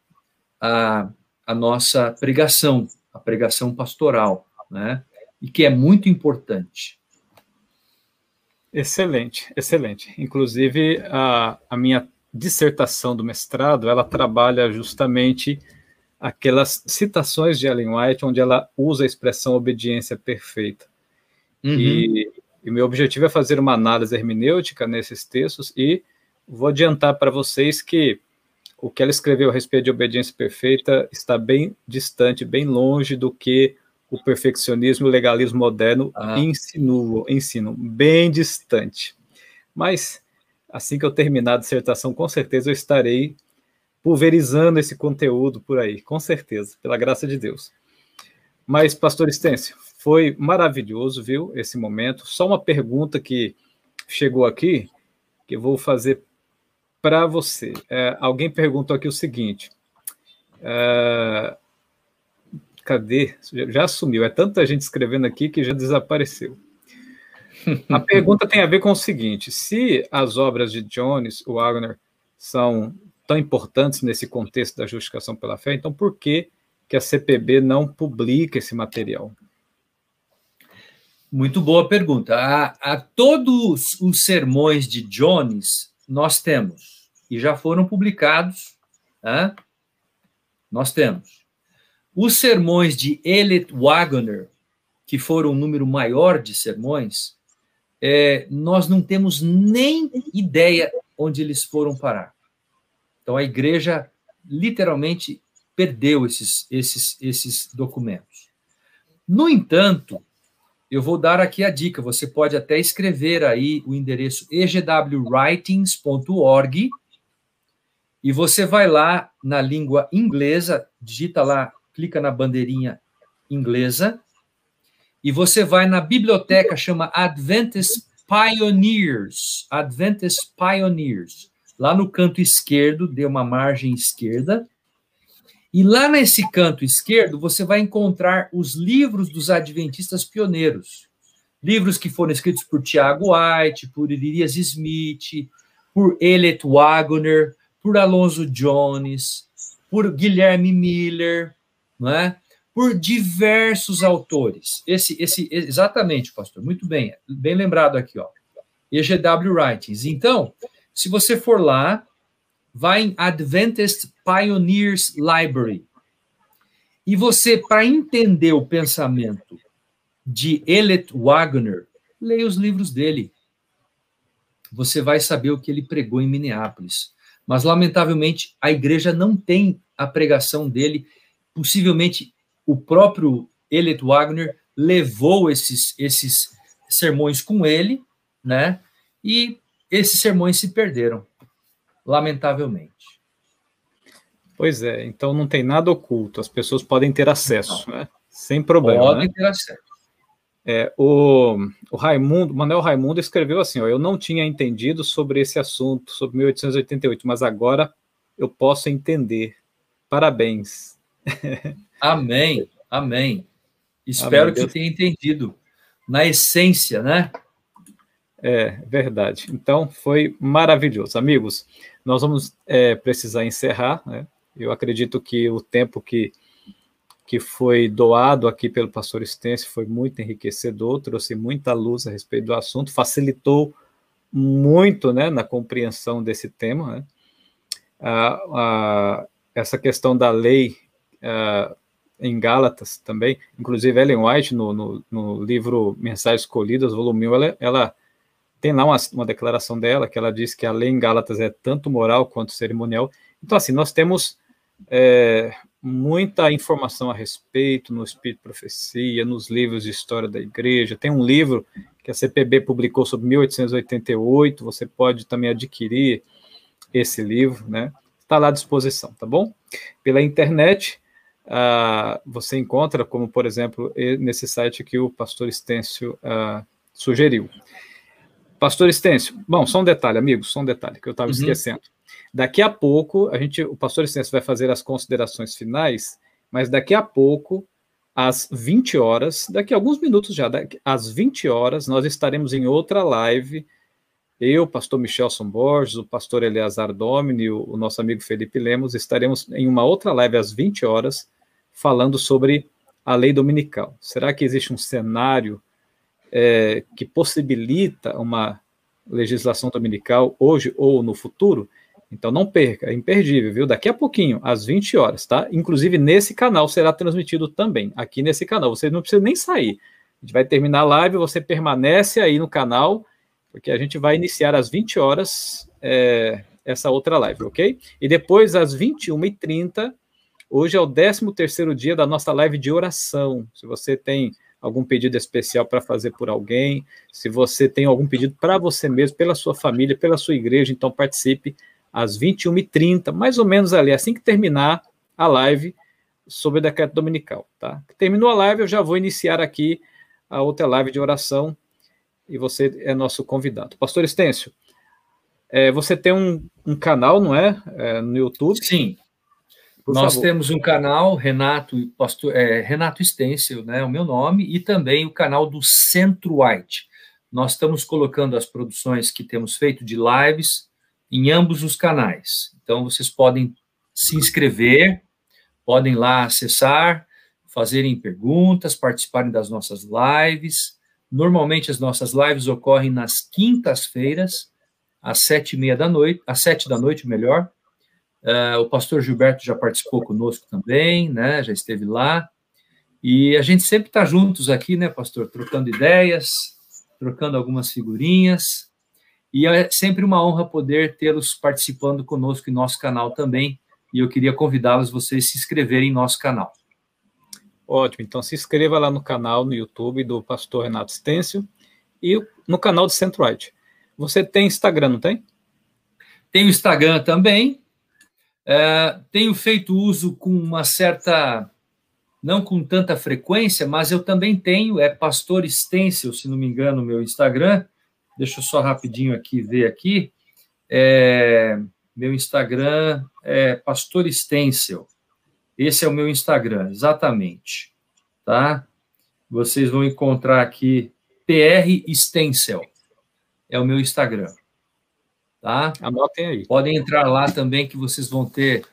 S1: a, a nossa pregação, a pregação pastoral, né? E que é muito importante.
S2: Excelente, excelente. Inclusive, a, a minha dissertação do mestrado, ela trabalha justamente aquelas citações de Ellen White, onde ela usa a expressão obediência perfeita. Uhum. E, e meu objetivo é fazer uma análise hermenêutica nesses textos e vou adiantar para vocês que o que ela escreveu a respeito de obediência perfeita está bem distante, bem longe do que o perfeccionismo e o legalismo moderno ah. insinuam, ensinam, bem distante. Mas, assim que eu terminar a dissertação, com certeza eu estarei pulverizando esse conteúdo por aí, com certeza, pela graça de Deus. Mas, pastor Estêncio, foi maravilhoso, viu, esse momento. Só uma pergunta que chegou aqui, que eu vou fazer para você. É, alguém perguntou aqui o seguinte: é, cadê? Já sumiu. É tanta gente escrevendo aqui que já desapareceu. A pergunta tem a ver com o seguinte: se as obras de Jones, Wagner, são tão importantes nesse contexto da justificação pela fé, então por que, que a CPB não publica esse material?
S1: Muito boa pergunta. A, a todos os sermões de Jones nós temos, e já foram publicados, né? nós temos. Os sermões de Elliot Wagner, que foram um número maior de sermões, é, nós não temos nem ideia onde eles foram parar. Então a igreja literalmente perdeu esses, esses, esses documentos. No entanto, eu vou dar aqui a dica. Você pode até escrever aí o endereço egwritings.org e você vai lá na língua inglesa, digita lá, clica na bandeirinha inglesa e você vai na biblioteca chama Adventist Pioneers, Adventist Pioneers. Lá no canto esquerdo, dê uma margem esquerda. E lá nesse canto esquerdo, você vai encontrar os livros dos adventistas pioneiros. Livros que foram escritos por Tiago White, por Elias Smith, por Elliot Wagner, por Alonso Jones, por Guilherme Miller, não é? por diversos autores. Esse, esse, exatamente, pastor, muito bem, bem lembrado aqui, ó. EGW Writings. Então, se você for lá, vai em Adventist Pioneers Library. E você, para entender o pensamento de Elliot Wagner, leia os livros dele. Você vai saber o que ele pregou em Minneapolis. Mas, lamentavelmente, a igreja não tem a pregação dele. Possivelmente o próprio Elliot Wagner levou esses, esses sermões com ele, né? E esses sermões se perderam, lamentavelmente.
S2: Pois é, então não tem nada oculto, as pessoas podem ter acesso, né? Sem problema.
S1: Podem
S2: né?
S1: ter acesso.
S2: É, o, o Raimundo, Manuel Raimundo escreveu assim: ó, eu não tinha entendido sobre esse assunto, sobre 1888, mas agora eu posso entender. Parabéns.
S1: Amém, amém. Espero amém, que Deus... tenha entendido na essência, né?
S2: É verdade. Então foi maravilhoso, amigos. Nós vamos é, precisar encerrar. Né? Eu acredito que o tempo que que foi doado aqui pelo pastor Stence foi muito enriquecedor, trouxe muita luz a respeito do assunto, facilitou muito né, na compreensão desse tema. Né? A, a, essa questão da lei a, em Gálatas também, inclusive Ellen White, no, no, no livro Mensagens Escolhidas, volume 1, ela, ela tem lá uma, uma, declaração dela, que ela diz que a lei em Gálatas é tanto moral quanto cerimonial. Então, assim, nós temos é, muita informação a respeito no Espírito Profecia, nos livros de história da igreja. Tem um livro que a CPB publicou sobre 1888, você pode também adquirir esse livro, né? Está lá à disposição, tá bom? Pela internet, uh, você encontra, como por exemplo, nesse site que o pastor Estêncio uh, sugeriu. Pastor Estêncio, bom, só um detalhe, amigos, só um detalhe que eu estava uhum. esquecendo. Daqui a pouco, a gente, o pastor Estêncio vai fazer as considerações finais, mas daqui a pouco, às 20 horas, daqui a alguns minutos já, daqui, às 20 horas, nós estaremos em outra live. Eu, pastor Michelson Borges, o pastor Eleazar Domini, o, o nosso amigo Felipe Lemos, estaremos em uma outra live às 20 horas, falando sobre a lei dominical. Será que existe um cenário é, que possibilita uma legislação dominical hoje ou no futuro? Então não perca, é imperdível, viu? Daqui a pouquinho, às 20 horas, tá? Inclusive nesse canal será transmitido também, aqui nesse canal. Você não precisa nem sair. A gente vai terminar a live, você permanece aí no canal, porque a gente vai iniciar às 20 horas é, essa outra live, ok? E depois, às 21h30, Hoje é o 13 terceiro dia da nossa live de oração. Se você tem algum pedido especial para fazer por alguém, se você tem algum pedido para você mesmo, pela sua família, pela sua igreja, então participe às 21h30, mais ou menos ali, assim que terminar a live sobre o decreto dominical, tá? Terminou a live, eu já vou iniciar aqui a outra live de oração e você é nosso convidado. Pastor Estêncio, é, você tem um, um canal, não é? é? No YouTube?
S1: Sim. Por Nós favor. temos um canal, Renato, pastor, é, Renato Stencil, né, o meu nome, e também o canal do Centro White. Nós estamos colocando as produções que temos feito de lives em ambos os canais. Então, vocês podem se inscrever, podem lá acessar, fazerem perguntas, participarem das nossas lives. Normalmente, as nossas lives ocorrem nas quintas-feiras, às sete e meia da noite, às sete da noite, melhor, Uh, o pastor Gilberto já participou conosco também, né? Já esteve lá. E a gente sempre está juntos aqui, né, pastor? Trocando ideias, trocando algumas figurinhas. E é sempre uma honra poder tê-los participando conosco em nosso canal também. E eu queria convidá-los vocês se inscreverem em nosso canal.
S2: Ótimo, então se inscreva lá no canal no YouTube do pastor Renato Stêncio e no canal do Centroite. Você tem Instagram, não tem?
S1: Tenho Instagram também. É, tenho feito uso com uma certa, não com tanta frequência, mas eu também tenho, é Pastor Stencil, se não me engano, meu Instagram. Deixa eu só rapidinho aqui ver aqui. É, meu Instagram é Pastor Stencil. Esse é o meu Instagram, exatamente. Tá? Vocês vão encontrar aqui PR Stencil. É o meu Instagram. Tá?
S2: Anotem aí.
S1: Podem entrar lá também que vocês vão ter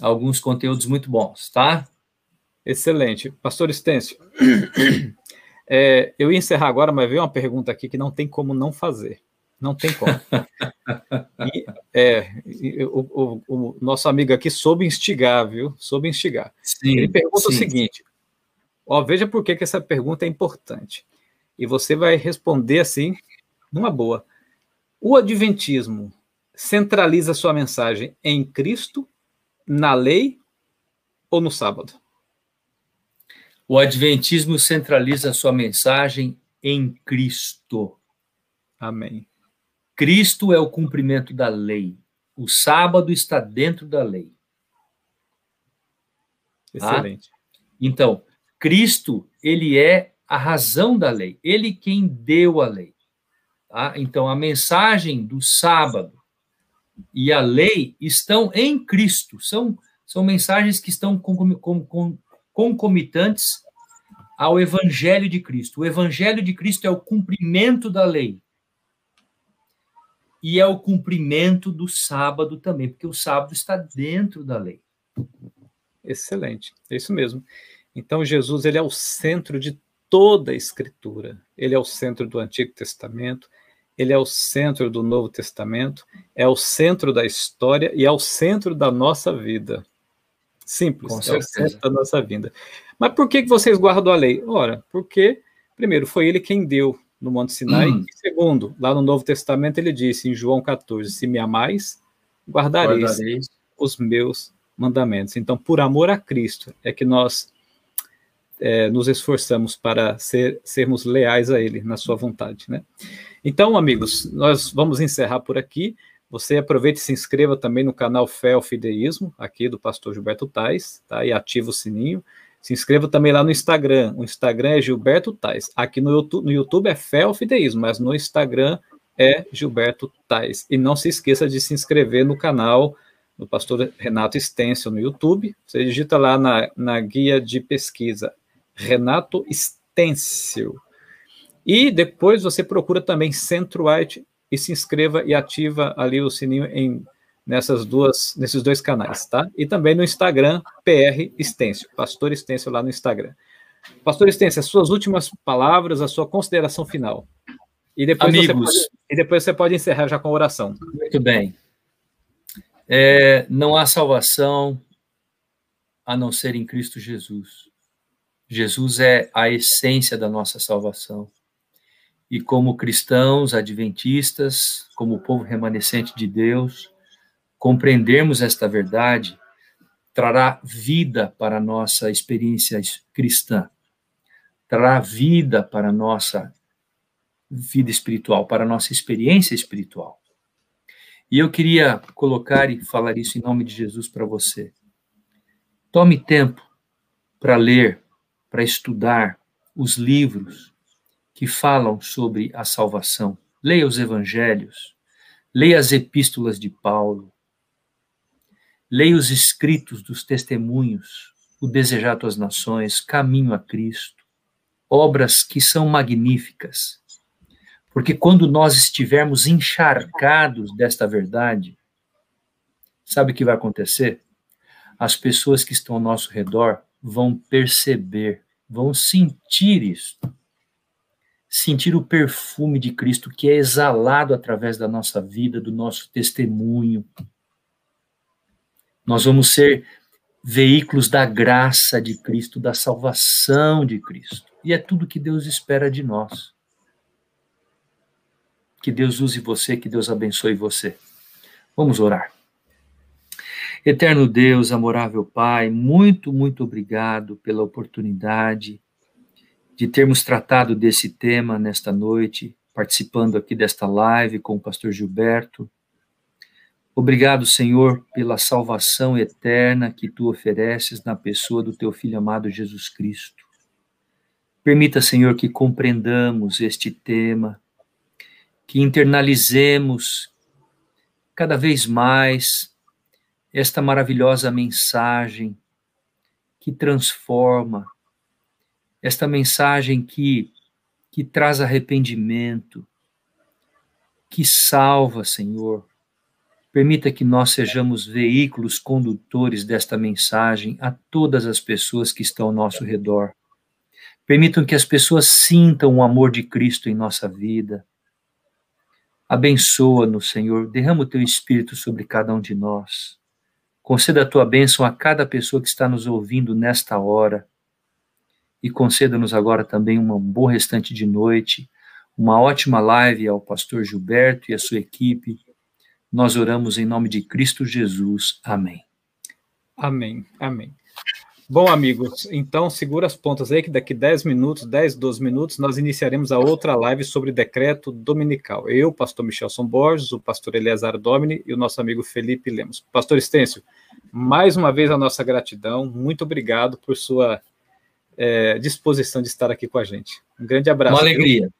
S1: alguns conteúdos muito bons, tá?
S2: Excelente. Pastor Estêncio, é, eu ia encerrar agora, mas veio uma pergunta aqui que não tem como não fazer. Não tem como. E, é, o, o, o, nosso amigo aqui soube instigar, viu? Soube instigar. Sim, Ele pergunta sim. o seguinte: ó, veja por que, que essa pergunta é importante. E você vai responder assim, numa boa. O Adventismo centraliza sua mensagem em Cristo, na lei ou no sábado?
S1: O Adventismo centraliza sua mensagem em Cristo.
S2: Amém.
S1: Cristo é o cumprimento da lei. O sábado está dentro da lei.
S2: Tá? Excelente. Tá?
S1: Então, Cristo, ele é a razão da lei. Ele quem deu a lei. Tá? Então, a mensagem do sábado e a lei estão em Cristo, são, são mensagens que estão concomitantes ao Evangelho de Cristo. O Evangelho de Cristo é o cumprimento da lei. E é o cumprimento do sábado também, porque o sábado está dentro da lei.
S2: Excelente, é isso mesmo. Então, Jesus ele é o centro de toda a Escritura. Ele é o centro do Antigo Testamento, ele é o centro do Novo Testamento, é o centro da história e é o centro da nossa vida. Simples, Com é certeza. o centro da nossa vida. Mas por que, vocês guardam a lei? Ora, porque, primeiro, foi ele quem deu no Monte Sinai, hum. e segundo, lá no Novo Testamento ele disse em João 14: Se me amais, guardareis, guardareis. os meus mandamentos. Então, por amor a Cristo, é que nós é, nos esforçamos para ser, sermos leais a Ele na Sua vontade, né? Então, amigos, nós vamos encerrar por aqui. Você aproveite e se inscreva também no canal Fé ao Fideísmo, aqui do pastor Gilberto Tais, tá? E ativa o sininho. Se inscreva também lá no Instagram. O Instagram é Gilberto Tais. Aqui no YouTube, no YouTube é Fé ao Fideísmo, mas no Instagram é Gilberto Tais. E não se esqueça de se inscrever no canal do pastor Renato Stencil no YouTube. Você digita lá na, na guia de pesquisa Renato Stencil. E depois você procura também Centro White e se inscreva e ativa ali o sininho em nessas duas nesses dois canais, tá? E também no Instagram PR Estêncio, Pastor Estêncio lá no Instagram. Pastor Estêncio, as suas últimas palavras, a sua consideração final. E depois
S1: Amigos,
S2: você pode, e depois você pode encerrar já com a oração.
S1: Muito bem. É, não há salvação a não ser em Cristo Jesus. Jesus é a essência da nossa salvação. E como cristãos adventistas, como povo remanescente de Deus, compreendermos esta verdade trará vida para a nossa experiência cristã, trará vida para a nossa vida espiritual, para a nossa experiência espiritual. E eu queria colocar e falar isso em nome de Jesus para você. Tome tempo para ler, para estudar os livros que falam sobre a salvação. Leia os evangelhos, leia as epístolas de Paulo, leia os escritos dos testemunhos, o Desejado às Nações, Caminho a Cristo, obras que são magníficas. Porque quando nós estivermos encharcados desta verdade, sabe o que vai acontecer? As pessoas que estão ao nosso redor vão perceber, vão sentir isso sentir o perfume de Cristo que é exalado através da nossa vida, do nosso testemunho. Nós vamos ser veículos da graça de Cristo, da salvação de Cristo. E é tudo que Deus espera de nós. Que Deus use você, que Deus abençoe você. Vamos orar. Eterno Deus, amorável Pai, muito, muito obrigado pela oportunidade de termos tratado desse tema nesta noite, participando aqui desta live com o pastor Gilberto. Obrigado, Senhor, pela salvação eterna que tu ofereces na pessoa do teu filho amado Jesus Cristo. Permita, Senhor, que compreendamos este tema, que internalizemos cada vez mais esta maravilhosa mensagem que transforma, esta mensagem que, que traz arrependimento, que salva, Senhor. Permita que nós sejamos veículos condutores desta mensagem a todas as pessoas que estão ao nosso redor. Permitam que as pessoas sintam o amor de Cristo em nossa vida. Abençoa-nos, Senhor. Derrama o teu espírito sobre cada um de nós. Conceda a tua bênção a cada pessoa que está nos ouvindo nesta hora e conceda-nos agora também um bom restante de noite, uma ótima live ao pastor Gilberto e a sua equipe. Nós oramos em nome de Cristo Jesus. Amém.
S2: Amém. Amém. Bom, amigos, então segura as pontas aí que daqui 10 minutos, 10, 12 minutos, nós iniciaremos a outra live sobre decreto dominical. Eu, pastor Michelson Borges, o pastor Eleazar Domini e o nosso amigo Felipe Lemos. Pastor Estêncio, mais uma vez a nossa gratidão, muito obrigado por sua é, disposição de estar aqui com a gente. Um grande abraço.
S1: Uma alegria.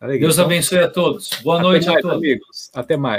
S1: alegria. Deus então, abençoe a todos. Boa noite
S2: mais,
S1: a todos.
S2: amigos. Até mais.